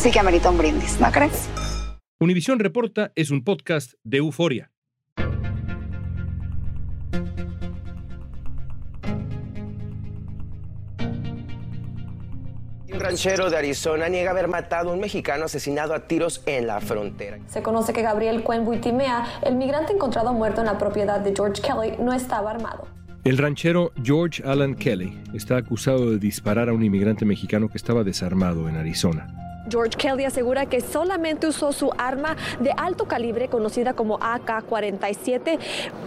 sí que amerita un brindis, ¿no crees? Univisión Reporta es un podcast de euforia. Un ranchero de Arizona niega haber matado a un mexicano asesinado a tiros en la frontera. Se conoce que Gabriel Cuen Buitimea, el migrante encontrado muerto en la propiedad de George Kelly, no estaba armado. El ranchero George Alan Kelly está acusado de disparar a un inmigrante mexicano que estaba desarmado en Arizona. George Kelly asegura que solamente usó su arma de alto calibre conocida como AK-47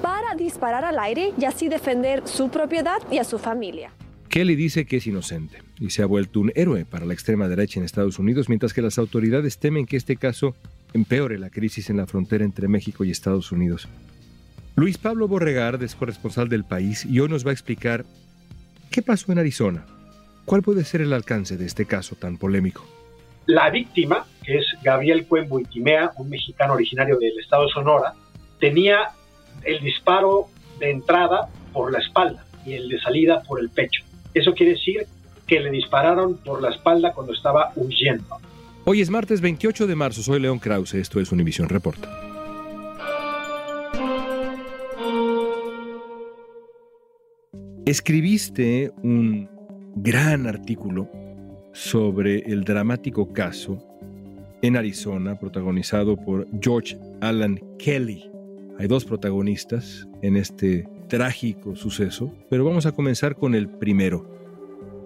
para disparar al aire y así defender su propiedad y a su familia. Kelly dice que es inocente y se ha vuelto un héroe para la extrema derecha en Estados Unidos, mientras que las autoridades temen que este caso empeore la crisis en la frontera entre México y Estados Unidos. Luis Pablo Borregard es corresponsal del país y hoy nos va a explicar qué pasó en Arizona. ¿Cuál puede ser el alcance de este caso tan polémico? La víctima, que es Gabriel Cuembo Itimea, un mexicano originario del estado de Sonora, tenía el disparo de entrada por la espalda y el de salida por el pecho. Eso quiere decir que le dispararon por la espalda cuando estaba huyendo. Hoy es martes 28 de marzo, soy León Krause, esto es Univisión Reporta. Escribiste un gran artículo sobre el dramático caso en Arizona protagonizado por George Alan Kelly. Hay dos protagonistas en este trágico suceso, pero vamos a comenzar con el primero.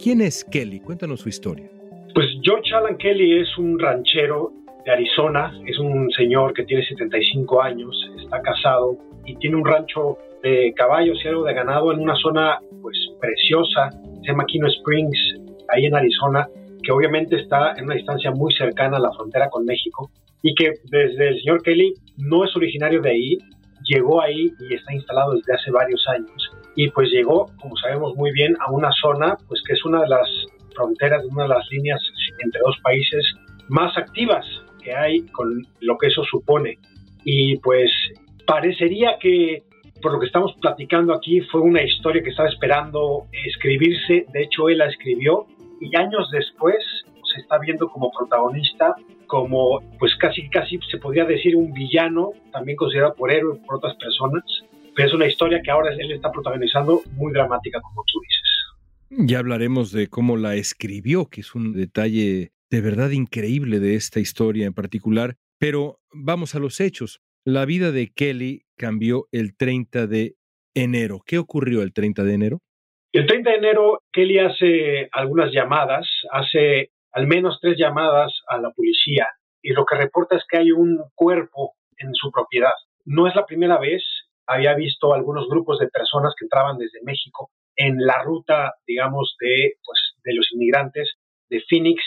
¿Quién es Kelly? Cuéntanos su historia. Pues George Alan Kelly es un ranchero de Arizona, es un señor que tiene 75 años, está casado y tiene un rancho de caballos y algo de ganado en una zona pues preciosa, se llama Kino Springs, ahí en Arizona, que obviamente está en una distancia muy cercana a la frontera con México y que desde el señor Kelly no es originario de ahí, llegó ahí y está instalado desde hace varios años y pues llegó, como sabemos muy bien, a una zona pues que es una de las fronteras, una de las líneas entre dos países más activas que hay con lo que eso supone. Y pues parecería que por lo que estamos platicando aquí fue una historia que estaba esperando escribirse, de hecho él la escribió y años después se está viendo como protagonista, como pues casi casi se podría decir un villano, también considerado por héroe por otras personas, pero es una historia que ahora él está protagonizando muy dramática como tú dices. Ya hablaremos de cómo la escribió, que es un detalle de verdad increíble de esta historia en particular, pero vamos a los hechos. La vida de Kelly cambió el 30 de enero. ¿Qué ocurrió el 30 de enero? El 30 de enero, Kelly hace algunas llamadas, hace al menos tres llamadas a la policía y lo que reporta es que hay un cuerpo en su propiedad. No es la primera vez, había visto algunos grupos de personas que entraban desde México en la ruta, digamos, de, pues, de los inmigrantes de Phoenix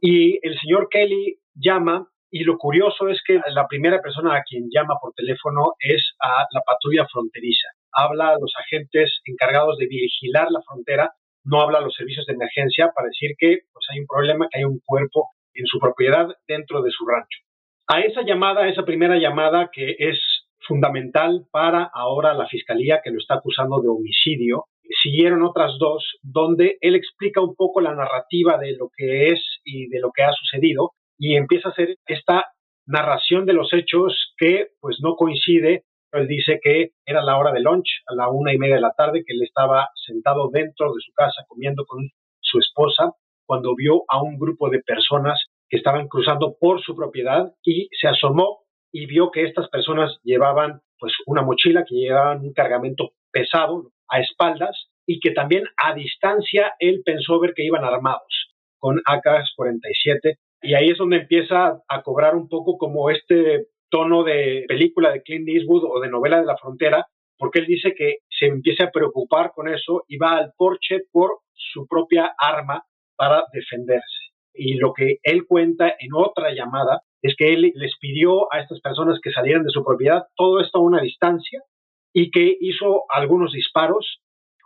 y el señor Kelly llama y lo curioso es que la primera persona a quien llama por teléfono es a la patrulla fronteriza habla a los agentes encargados de vigilar la frontera, no habla a los servicios de emergencia para decir que pues, hay un problema, que hay un cuerpo en su propiedad dentro de su rancho. A esa llamada, a esa primera llamada que es fundamental para ahora la fiscalía que lo está acusando de homicidio, siguieron otras dos donde él explica un poco la narrativa de lo que es y de lo que ha sucedido y empieza a hacer esta narración de los hechos que pues no coincide él dice que era la hora de lunch, a la una y media de la tarde, que él estaba sentado dentro de su casa comiendo con su esposa cuando vio a un grupo de personas que estaban cruzando por su propiedad y se asomó y vio que estas personas llevaban pues una mochila, que llevaban un cargamento pesado a espaldas y que también a distancia él pensó ver que iban armados con AK-47 y ahí es donde empieza a cobrar un poco como este tono de película de Clint Eastwood o de novela de la frontera, porque él dice que se empieza a preocupar con eso y va al porche por su propia arma para defenderse. Y lo que él cuenta en otra llamada es que él les pidió a estas personas que salieran de su propiedad, todo esto a una distancia, y que hizo algunos disparos,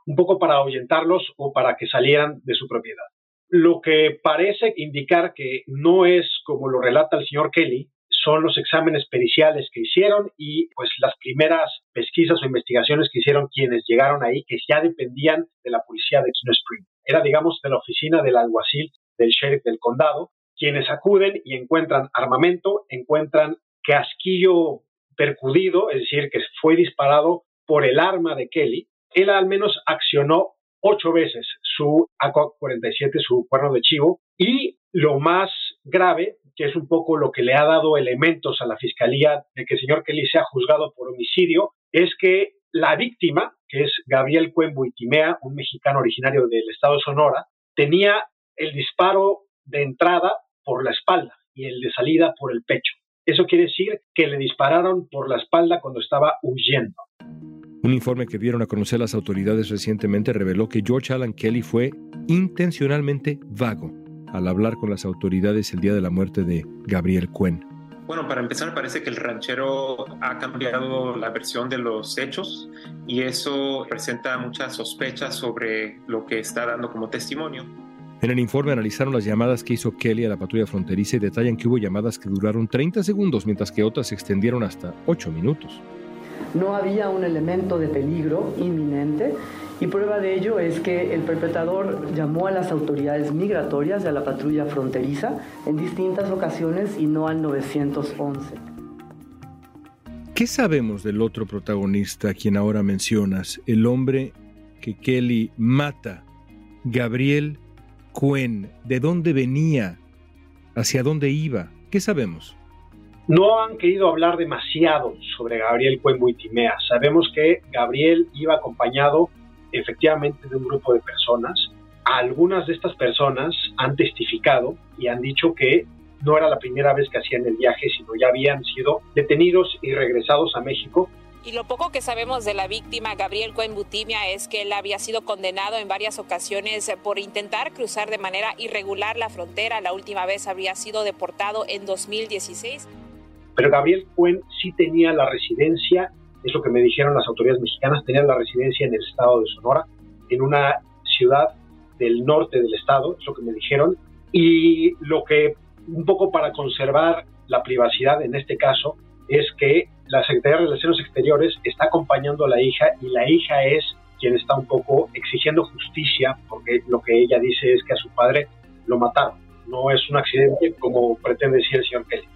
un poco para ahuyentarlos o para que salieran de su propiedad. Lo que parece indicar que no es como lo relata el señor Kelly, son los exámenes periciales que hicieron y pues las primeras pesquisas o investigaciones que hicieron quienes llegaron ahí, que ya dependían de la policía de Kino Spring. Era, digamos, de la oficina del alguacil del sheriff del condado, quienes acuden y encuentran armamento, encuentran casquillo percudido, es decir, que fue disparado por el arma de Kelly. Él al menos accionó ocho veces su AK-47, su cuerno de chivo, y lo más grave, que es un poco lo que le ha dado elementos a la fiscalía de que el señor Kelly sea juzgado por homicidio, es que la víctima, que es Gabriel Cuenbuitimea, un mexicano originario del estado de Sonora, tenía el disparo de entrada por la espalda y el de salida por el pecho. Eso quiere decir que le dispararon por la espalda cuando estaba huyendo. Un informe que dieron a conocer las autoridades recientemente reveló que George Alan Kelly fue intencionalmente vago al hablar con las autoridades el día de la muerte de Gabriel Cuen. Bueno, para empezar, parece que el ranchero ha cambiado la versión de los hechos y eso presenta muchas sospechas sobre lo que está dando como testimonio. En el informe analizaron las llamadas que hizo Kelly a la patrulla fronteriza y detallan que hubo llamadas que duraron 30 segundos, mientras que otras se extendieron hasta 8 minutos. No había un elemento de peligro inminente y prueba de ello es que el perpetrador llamó a las autoridades migratorias y a la patrulla fronteriza en distintas ocasiones y no al 911. ¿Qué sabemos del otro protagonista a quien ahora mencionas, el hombre que Kelly mata, Gabriel Cuen? ¿De dónde venía? ¿Hacia dónde iba? ¿Qué sabemos? No han querido hablar demasiado sobre Gabriel Cuenbuitimea. Sabemos que Gabriel iba acompañado efectivamente de un grupo de personas. Algunas de estas personas han testificado y han dicho que no era la primera vez que hacían el viaje, sino ya habían sido detenidos y regresados a México y lo poco que sabemos de la víctima, Gabriel Butimia, es que él había sido condenado en varias ocasiones por intentar cruzar de manera irregular la frontera. La última vez había sido deportado en 2016. Pero Gabriel Cuen sí tenía la residencia, es lo que me dijeron las autoridades mexicanas, tenía la residencia en el estado de Sonora, en una ciudad del norte del estado, es lo que me dijeron, y lo que un poco para conservar la privacidad en este caso es que la Secretaría de Relaciones Exteriores está acompañando a la hija y la hija es quien está un poco exigiendo justicia porque lo que ella dice es que a su padre lo mataron. No es un accidente como pretende decir el señor Kelly.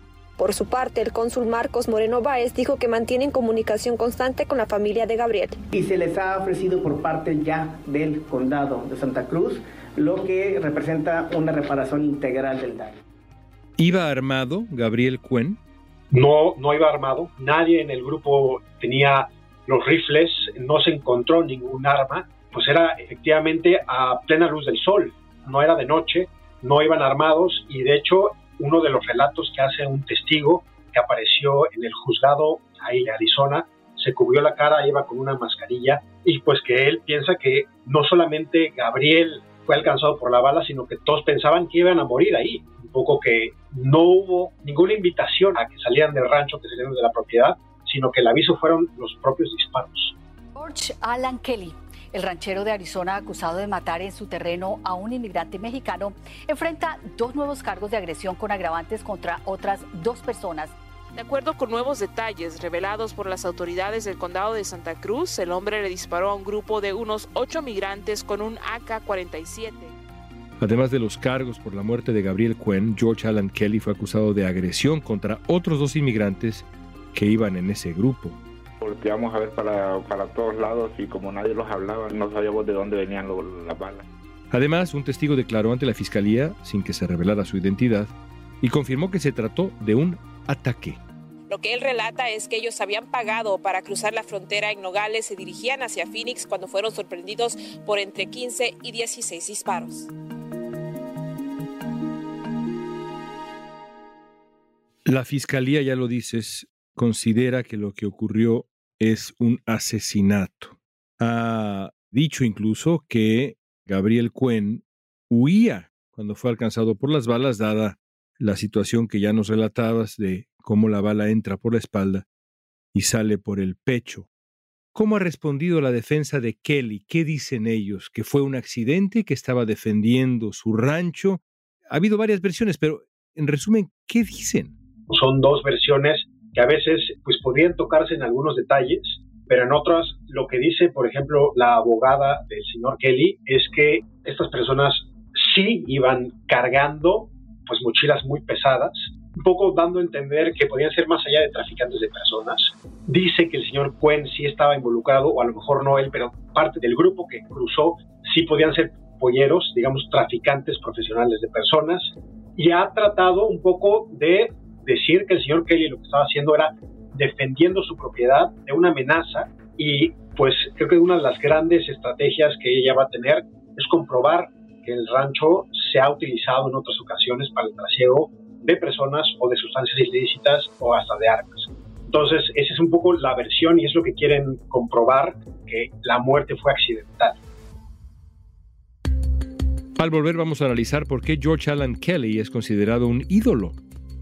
Por su parte, el cónsul Marcos Moreno Báez dijo que mantienen comunicación constante con la familia de Gabriel. Y se les ha ofrecido por parte ya del condado de Santa Cruz lo que representa una reparación integral del daño. ¿Iba armado Gabriel Cuen? No, no iba armado. Nadie en el grupo tenía los rifles, no se encontró ningún arma. Pues era efectivamente a plena luz del sol. No era de noche, no iban armados y de hecho uno de los relatos que hace un testigo que apareció en el juzgado ahí en Arizona, se cubrió la cara, iba con una mascarilla y pues que él piensa que no solamente Gabriel fue alcanzado por la bala, sino que todos pensaban que iban a morir ahí. Un poco que no hubo ninguna invitación a que salieran del rancho, que salieran de la propiedad, sino que el aviso fueron los propios disparos. George Alan Kelly el ranchero de Arizona, acusado de matar en su terreno a un inmigrante mexicano, enfrenta dos nuevos cargos de agresión con agravantes contra otras dos personas. De acuerdo con nuevos detalles revelados por las autoridades del condado de Santa Cruz, el hombre le disparó a un grupo de unos ocho migrantes con un AK-47. Además de los cargos por la muerte de Gabriel Cuen, George Alan Kelly fue acusado de agresión contra otros dos inmigrantes que iban en ese grupo volteamos a ver para, para todos lados y como nadie los hablaba, no sabíamos de dónde venían las balas. Además, un testigo declaró ante la fiscalía, sin que se revelara su identidad, y confirmó que se trató de un ataque. Lo que él relata es que ellos habían pagado para cruzar la frontera en Nogales, se dirigían hacia Phoenix cuando fueron sorprendidos por entre 15 y 16 disparos. La fiscalía, ya lo dices, considera que lo que ocurrió es un asesinato. Ha dicho incluso que Gabriel Cuen huía cuando fue alcanzado por las balas, dada la situación que ya nos relatabas de cómo la bala entra por la espalda y sale por el pecho. ¿Cómo ha respondido la defensa de Kelly? ¿Qué dicen ellos? ¿Que fue un accidente? ¿Que estaba defendiendo su rancho? Ha habido varias versiones, pero en resumen, ¿qué dicen? Son dos versiones que a veces pues podrían tocarse en algunos detalles, pero en otras lo que dice, por ejemplo, la abogada del señor Kelly es que estas personas sí iban cargando pues mochilas muy pesadas, un poco dando a entender que podían ser más allá de traficantes de personas. Dice que el señor Cuen sí estaba involucrado, o a lo mejor no él, pero parte del grupo que cruzó sí podían ser polleros, digamos, traficantes profesionales de personas, y ha tratado un poco de decir que el señor Kelly lo que estaba haciendo era defendiendo su propiedad de una amenaza y pues creo que una de las grandes estrategias que ella va a tener es comprobar que el rancho se ha utilizado en otras ocasiones para el trasiego de personas o de sustancias ilícitas o hasta de armas. Entonces, esa es un poco la versión y es lo que quieren comprobar, que la muerte fue accidental. Al volver vamos a analizar por qué George Alan Kelly es considerado un ídolo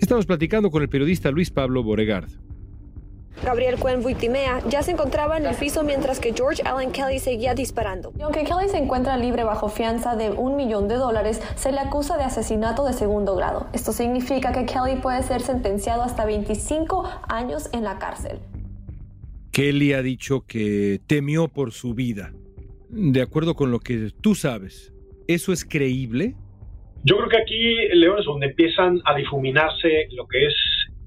Estamos platicando con el periodista Luis Pablo Boregard. Gabriel Cuen Buitimea ya se encontraba en el piso mientras que George Allen Kelly seguía disparando. Y aunque Kelly se encuentra libre bajo fianza de un millón de dólares, se le acusa de asesinato de segundo grado. Esto significa que Kelly puede ser sentenciado hasta 25 años en la cárcel. Kelly ha dicho que temió por su vida. De acuerdo con lo que tú sabes, ¿eso es creíble? Yo creo que aquí, León, es donde empiezan a difuminarse lo que es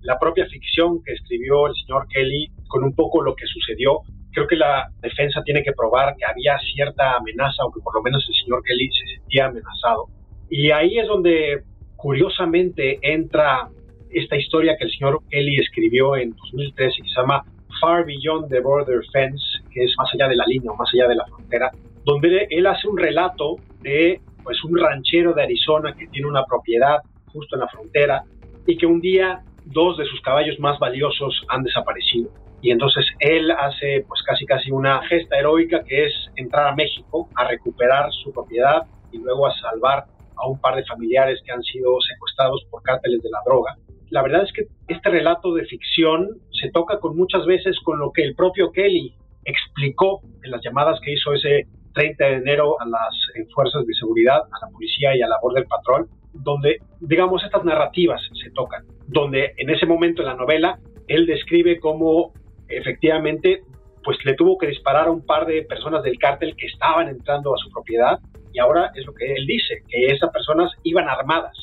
la propia ficción que escribió el señor Kelly con un poco lo que sucedió. Creo que la defensa tiene que probar que había cierta amenaza o que por lo menos el señor Kelly se sentía amenazado. Y ahí es donde curiosamente entra esta historia que el señor Kelly escribió en 2013 que se llama Far Beyond the Border Fence, que es más allá de la línea o más allá de la frontera, donde él hace un relato de pues un ranchero de Arizona que tiene una propiedad justo en la frontera y que un día dos de sus caballos más valiosos han desaparecido. Y entonces él hace pues casi casi una gesta heroica que es entrar a México a recuperar su propiedad y luego a salvar a un par de familiares que han sido secuestrados por cárteles de la droga. La verdad es que este relato de ficción se toca con muchas veces con lo que el propio Kelly explicó en las llamadas que hizo ese 30 de enero a las eh, fuerzas de seguridad, a la policía y a la Border Patrol, donde, digamos, estas narrativas se tocan, donde en ese momento en la novela él describe cómo efectivamente pues le tuvo que disparar a un par de personas del cártel que estaban entrando a su propiedad y ahora es lo que él dice, que esas personas iban armadas.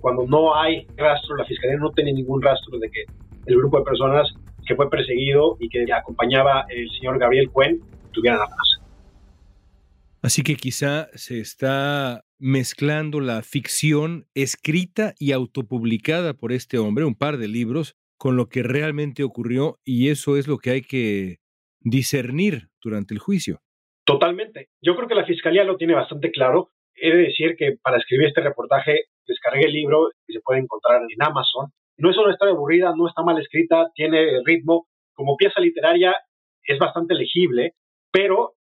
Cuando no hay rastro, la fiscalía no tiene ningún rastro de que el grupo de personas que fue perseguido y que acompañaba el señor Gabriel Cuen tuvieran armas. Así que quizá se está mezclando la ficción escrita y autopublicada por este hombre, un par de libros, con lo que realmente ocurrió y eso es lo que hay que discernir durante el juicio. Totalmente. Yo creo que la Fiscalía lo tiene bastante claro. He de decir que para escribir este reportaje descargué el libro que se puede encontrar en Amazon. No es una historia aburrida, no está mal escrita, tiene ritmo. Como pieza literaria es bastante legible, pero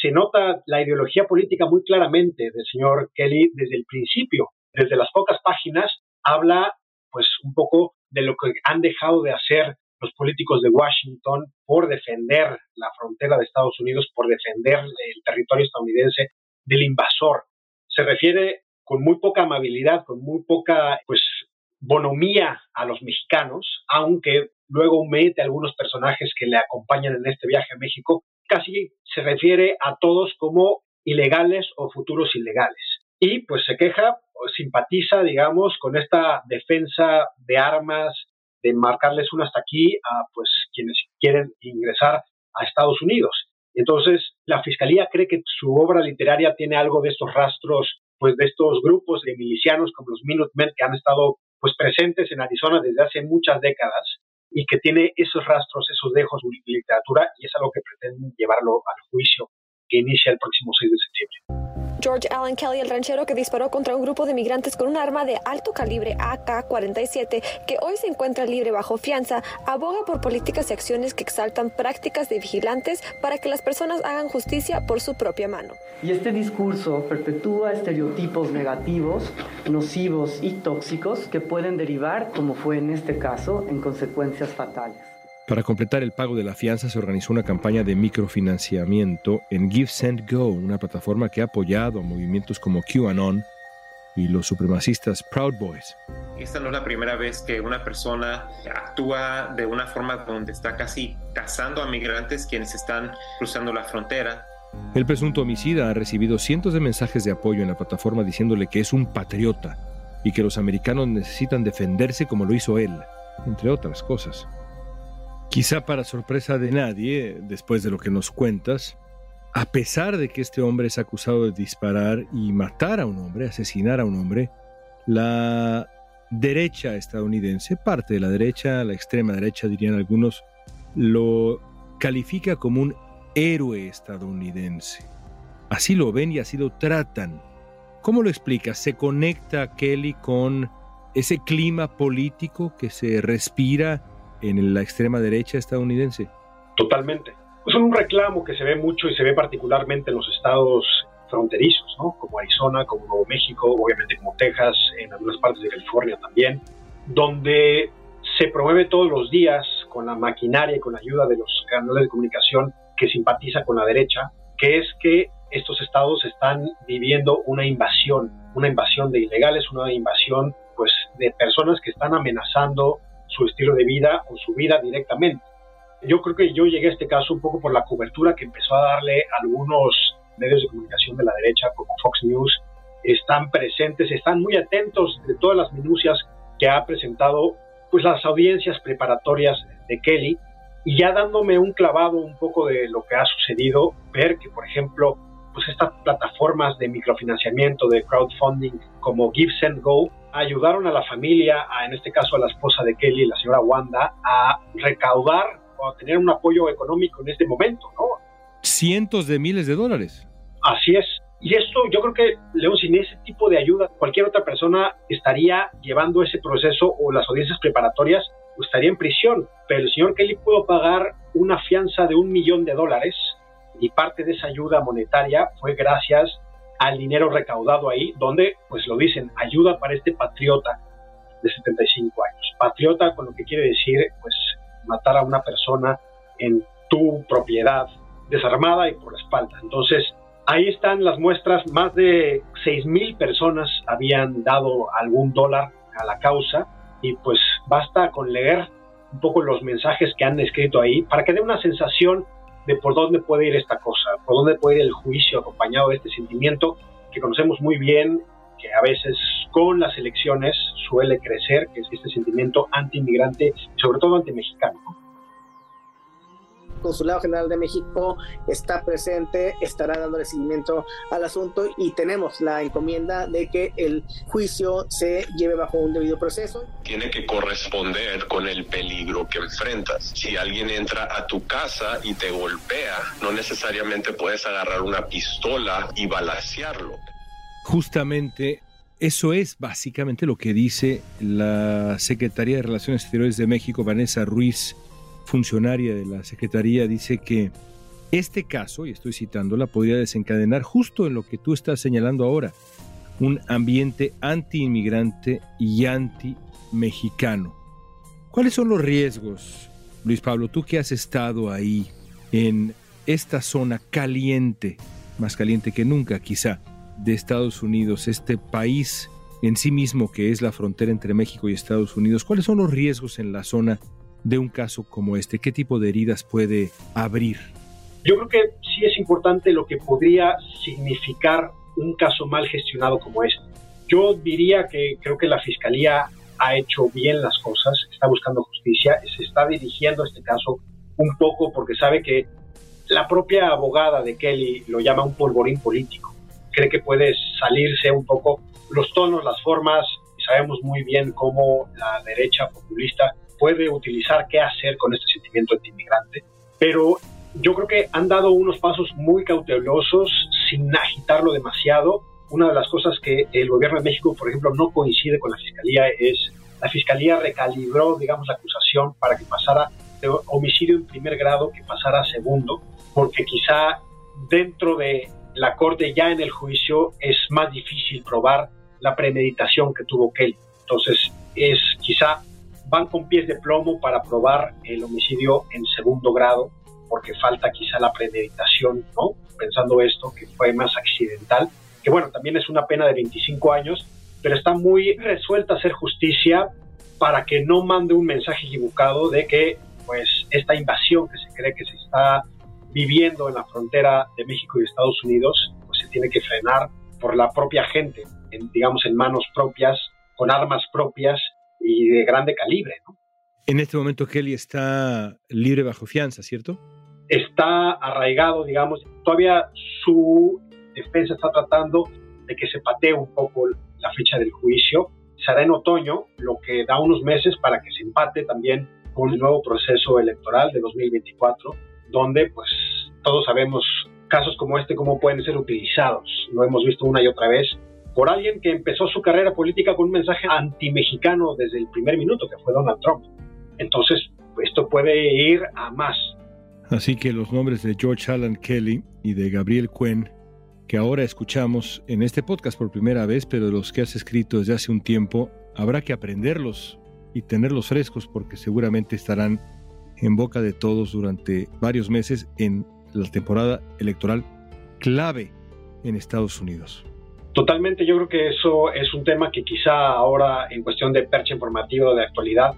se nota la ideología política muy claramente del señor Kelly desde el principio. Desde las pocas páginas habla pues un poco de lo que han dejado de hacer los políticos de Washington por defender la frontera de Estados Unidos, por defender el territorio estadounidense del invasor. Se refiere con muy poca amabilidad, con muy poca pues bonomía a los mexicanos, aunque luego mete a algunos personajes que le acompañan en este viaje a México, casi se refiere a todos como ilegales o futuros ilegales. Y pues se queja, o simpatiza, digamos, con esta defensa de armas, de marcarles un hasta aquí a pues quienes quieren ingresar a Estados Unidos. Entonces, la fiscalía cree que su obra literaria tiene algo de estos rastros, pues de estos grupos de milicianos como los Minutemen que han estado pues presentes en Arizona desde hace muchas décadas y que tiene esos rastros, esos dejos de literatura y es algo que pretenden llevarlo al juicio que inicia el próximo 6 de septiembre. George Allen Kelly, el ranchero que disparó contra un grupo de migrantes con un arma de alto calibre AK-47, que hoy se encuentra libre bajo fianza, aboga por políticas y acciones que exaltan prácticas de vigilantes para que las personas hagan justicia por su propia mano. Y este discurso perpetúa estereotipos negativos, nocivos y tóxicos que pueden derivar, como fue en este caso, en consecuencias fatales. Para completar el pago de la fianza se organizó una campaña de microfinanciamiento en Give Send Go, una plataforma que ha apoyado a movimientos como QAnon y los supremacistas Proud Boys. Esta no es la primera vez que una persona actúa de una forma donde está casi cazando a migrantes quienes están cruzando la frontera. El presunto homicida ha recibido cientos de mensajes de apoyo en la plataforma diciéndole que es un patriota y que los americanos necesitan defenderse como lo hizo él, entre otras cosas. Quizá para sorpresa de nadie, después de lo que nos cuentas, a pesar de que este hombre es acusado de disparar y matar a un hombre, asesinar a un hombre, la derecha estadounidense, parte de la derecha, la extrema derecha dirían algunos, lo califica como un héroe estadounidense. Así lo ven y así lo tratan. ¿Cómo lo explica? ¿Se conecta Kelly con ese clima político que se respira en la extrema derecha estadounidense? Totalmente. Es un reclamo que se ve mucho y se ve particularmente en los estados fronterizos, ¿no? como Arizona, como Nuevo México, obviamente como Texas, en algunas partes de California también, donde se promueve todos los días con la maquinaria y con la ayuda de los canales de comunicación que simpatiza con la derecha, que es que estos estados están viviendo una invasión, una invasión de ilegales, una invasión pues de personas que están amenazando su estilo de vida o su vida directamente. Yo creo que yo llegué a este caso un poco por la cobertura que empezó a darle algunos medios de comunicación de la derecha como Fox News. Están presentes, están muy atentos de todas las minucias que ha presentado pues las audiencias preparatorias de Kelly y ya dándome un clavado un poco de lo que ha sucedido, ver que por ejemplo pues estas plataformas de microfinanciamiento, de crowdfunding como Give Send Go, ayudaron a la familia, en este caso a la esposa de Kelly, la señora Wanda, a recaudar o a tener un apoyo económico en este momento, ¿no? Cientos de miles de dólares. Así es. Y esto yo creo que, León, sin ese tipo de ayuda, cualquier otra persona estaría llevando ese proceso o las audiencias preparatorias estaría en prisión. Pero el señor Kelly pudo pagar una fianza de un millón de dólares y parte de esa ayuda monetaria fue gracias al dinero recaudado ahí, donde, pues lo dicen, ayuda para este patriota de 75 años. Patriota con lo que quiere decir, pues, matar a una persona en tu propiedad, desarmada y por la espalda. Entonces, ahí están las muestras, más de 6 mil personas habían dado algún dólar a la causa y pues basta con leer un poco los mensajes que han escrito ahí para que dé una sensación de por dónde puede ir esta cosa, por dónde puede ir el juicio acompañado de este sentimiento que conocemos muy bien, que a veces con las elecciones suele crecer, que es este sentimiento anti-inmigrante, sobre todo anti-mexicano. Consulado General de México está presente, estará dándole seguimiento al asunto y tenemos la encomienda de que el juicio se lleve bajo un debido proceso. Tiene que corresponder con el peligro que enfrentas. Si alguien entra a tu casa y te golpea, no necesariamente puedes agarrar una pistola y balasearlo. Justamente eso es básicamente lo que dice la Secretaría de Relaciones Exteriores de México, Vanessa Ruiz, funcionaria de la Secretaría, dice que este caso, y estoy citándola, podría desencadenar justo en lo que tú estás señalando ahora, un ambiente anti-inmigrante y anti-mexicano. ¿Cuáles son los riesgos, Luis Pablo, tú que has estado ahí en esta zona caliente, más caliente que nunca quizá, de Estados Unidos, este país en sí mismo que es la frontera entre México y Estados Unidos, ¿cuáles son los riesgos en la zona de un caso como este? ¿Qué tipo de heridas puede abrir? Yo creo que sí es importante lo que podría significar un caso mal gestionado como este. Yo diría que creo que la Fiscalía ha hecho bien las cosas, está buscando justicia, se está dirigiendo este caso un poco porque sabe que la propia abogada de Kelly lo llama un polvorín político cree que puede salirse un poco los tonos, las formas, sabemos muy bien cómo la derecha populista puede utilizar qué hacer con este sentimiento anti-inmigrante, pero yo creo que han dado unos pasos muy cautelosos sin agitarlo demasiado. Una de las cosas que el gobierno de México, por ejemplo, no coincide con la fiscalía es la fiscalía recalibró, digamos, la acusación para que pasara de homicidio en primer grado que pasara a segundo, porque quizá dentro de la Corte ya en el juicio es más difícil probar la premeditación que tuvo Kelly. Entonces, es quizá van con pies de plomo para probar el homicidio en segundo grado, porque falta quizá la premeditación, ¿no? Pensando esto, que fue más accidental, que bueno, también es una pena de 25 años, pero está muy resuelta hacer justicia para que no mande un mensaje equivocado de que pues esta invasión que se cree que se está viviendo en la frontera de México y Estados Unidos, pues se tiene que frenar por la propia gente, en, digamos en manos propias, con armas propias y de grande calibre. En este momento Kelly está libre bajo fianza, ¿cierto? Está arraigado, digamos, todavía su defensa está tratando de que se patee un poco la fecha del juicio. Será en otoño, lo que da unos meses para que se empate también con el nuevo proceso electoral de 2024 donde pues todos sabemos casos como este cómo pueden ser utilizados. Lo hemos visto una y otra vez por alguien que empezó su carrera política con un mensaje anti-mexicano desde el primer minuto, que fue Donald Trump. Entonces, esto puede ir a más. Así que los nombres de George Alan Kelly y de Gabriel Cuen, que ahora escuchamos en este podcast por primera vez, pero los que has escrito desde hace un tiempo, habrá que aprenderlos y tenerlos frescos porque seguramente estarán en boca de todos durante varios meses en la temporada electoral clave en Estados Unidos. Totalmente, yo creo que eso es un tema que quizá ahora en cuestión de percha informativa de actualidad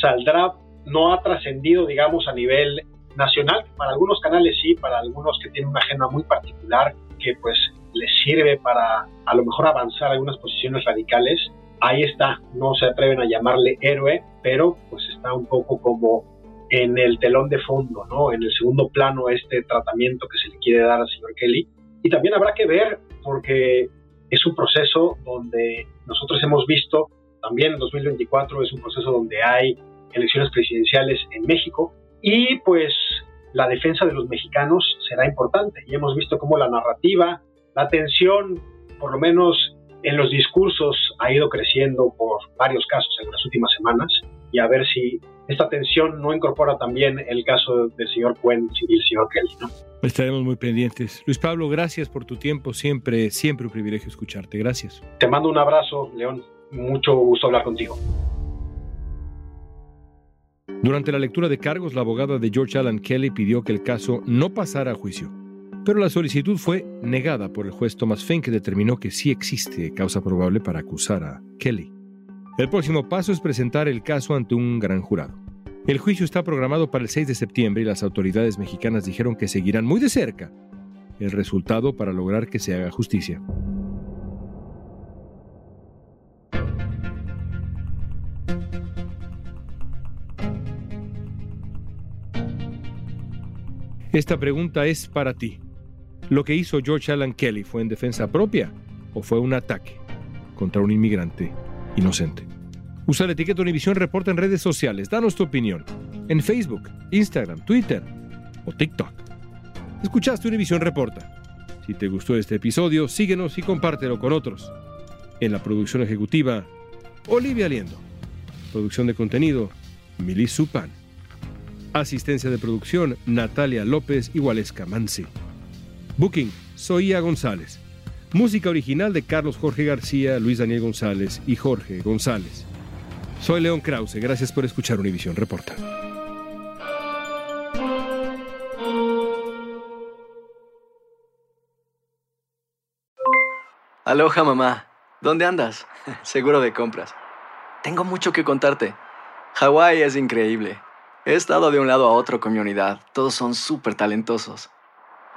saldrá, no ha trascendido, digamos, a nivel nacional, para algunos canales sí, para algunos que tienen una agenda muy particular que pues les sirve para a lo mejor avanzar algunas posiciones radicales, ahí está, no se atreven a llamarle héroe, pero pues está un poco como en el telón de fondo, ¿no? En el segundo plano este tratamiento que se le quiere dar al señor Kelly. Y también habrá que ver, porque es un proceso donde nosotros hemos visto, también en 2024 es un proceso donde hay elecciones presidenciales en México y pues la defensa de los mexicanos será importante. Y hemos visto cómo la narrativa, la tensión, por lo menos en los discursos, ha ido creciendo por varios casos en las últimas semanas y a ver si esta tensión no incorpora también el caso del señor Cuen y el señor Kelly. ¿no? Estaremos muy pendientes. Luis Pablo, gracias por tu tiempo. Siempre, siempre un privilegio escucharte. Gracias. Te mando un abrazo, León. Mucho gusto hablar contigo. Durante la lectura de cargos, la abogada de George Alan Kelly pidió que el caso no pasara a juicio. Pero la solicitud fue negada por el juez Thomas Fink, que determinó que sí existe causa probable para acusar a Kelly. El próximo paso es presentar el caso ante un gran jurado. El juicio está programado para el 6 de septiembre y las autoridades mexicanas dijeron que seguirán muy de cerca el resultado para lograr que se haga justicia. Esta pregunta es para ti. ¿Lo que hizo George Alan Kelly fue en defensa propia o fue un ataque contra un inmigrante inocente? Usa la etiqueta Univisión Reporta en redes sociales. Danos tu opinión en Facebook, Instagram, Twitter o TikTok. Escuchaste Univisión Reporta. Si te gustó este episodio, síguenos y compártelo con otros. En la producción ejecutiva, Olivia Liendo. Producción de contenido, Mili Supan. Asistencia de producción, Natalia López y Mansi. Booking, Soía González. Música original de Carlos Jorge García, Luis Daniel González y Jorge González. Soy León Krause, gracias por escuchar Univisión Reporta. Aloha mamá, ¿dónde andas? Seguro de compras. Tengo mucho que contarte. Hawái es increíble. He estado de un lado a otro con mi unidad. Todos son súper talentosos.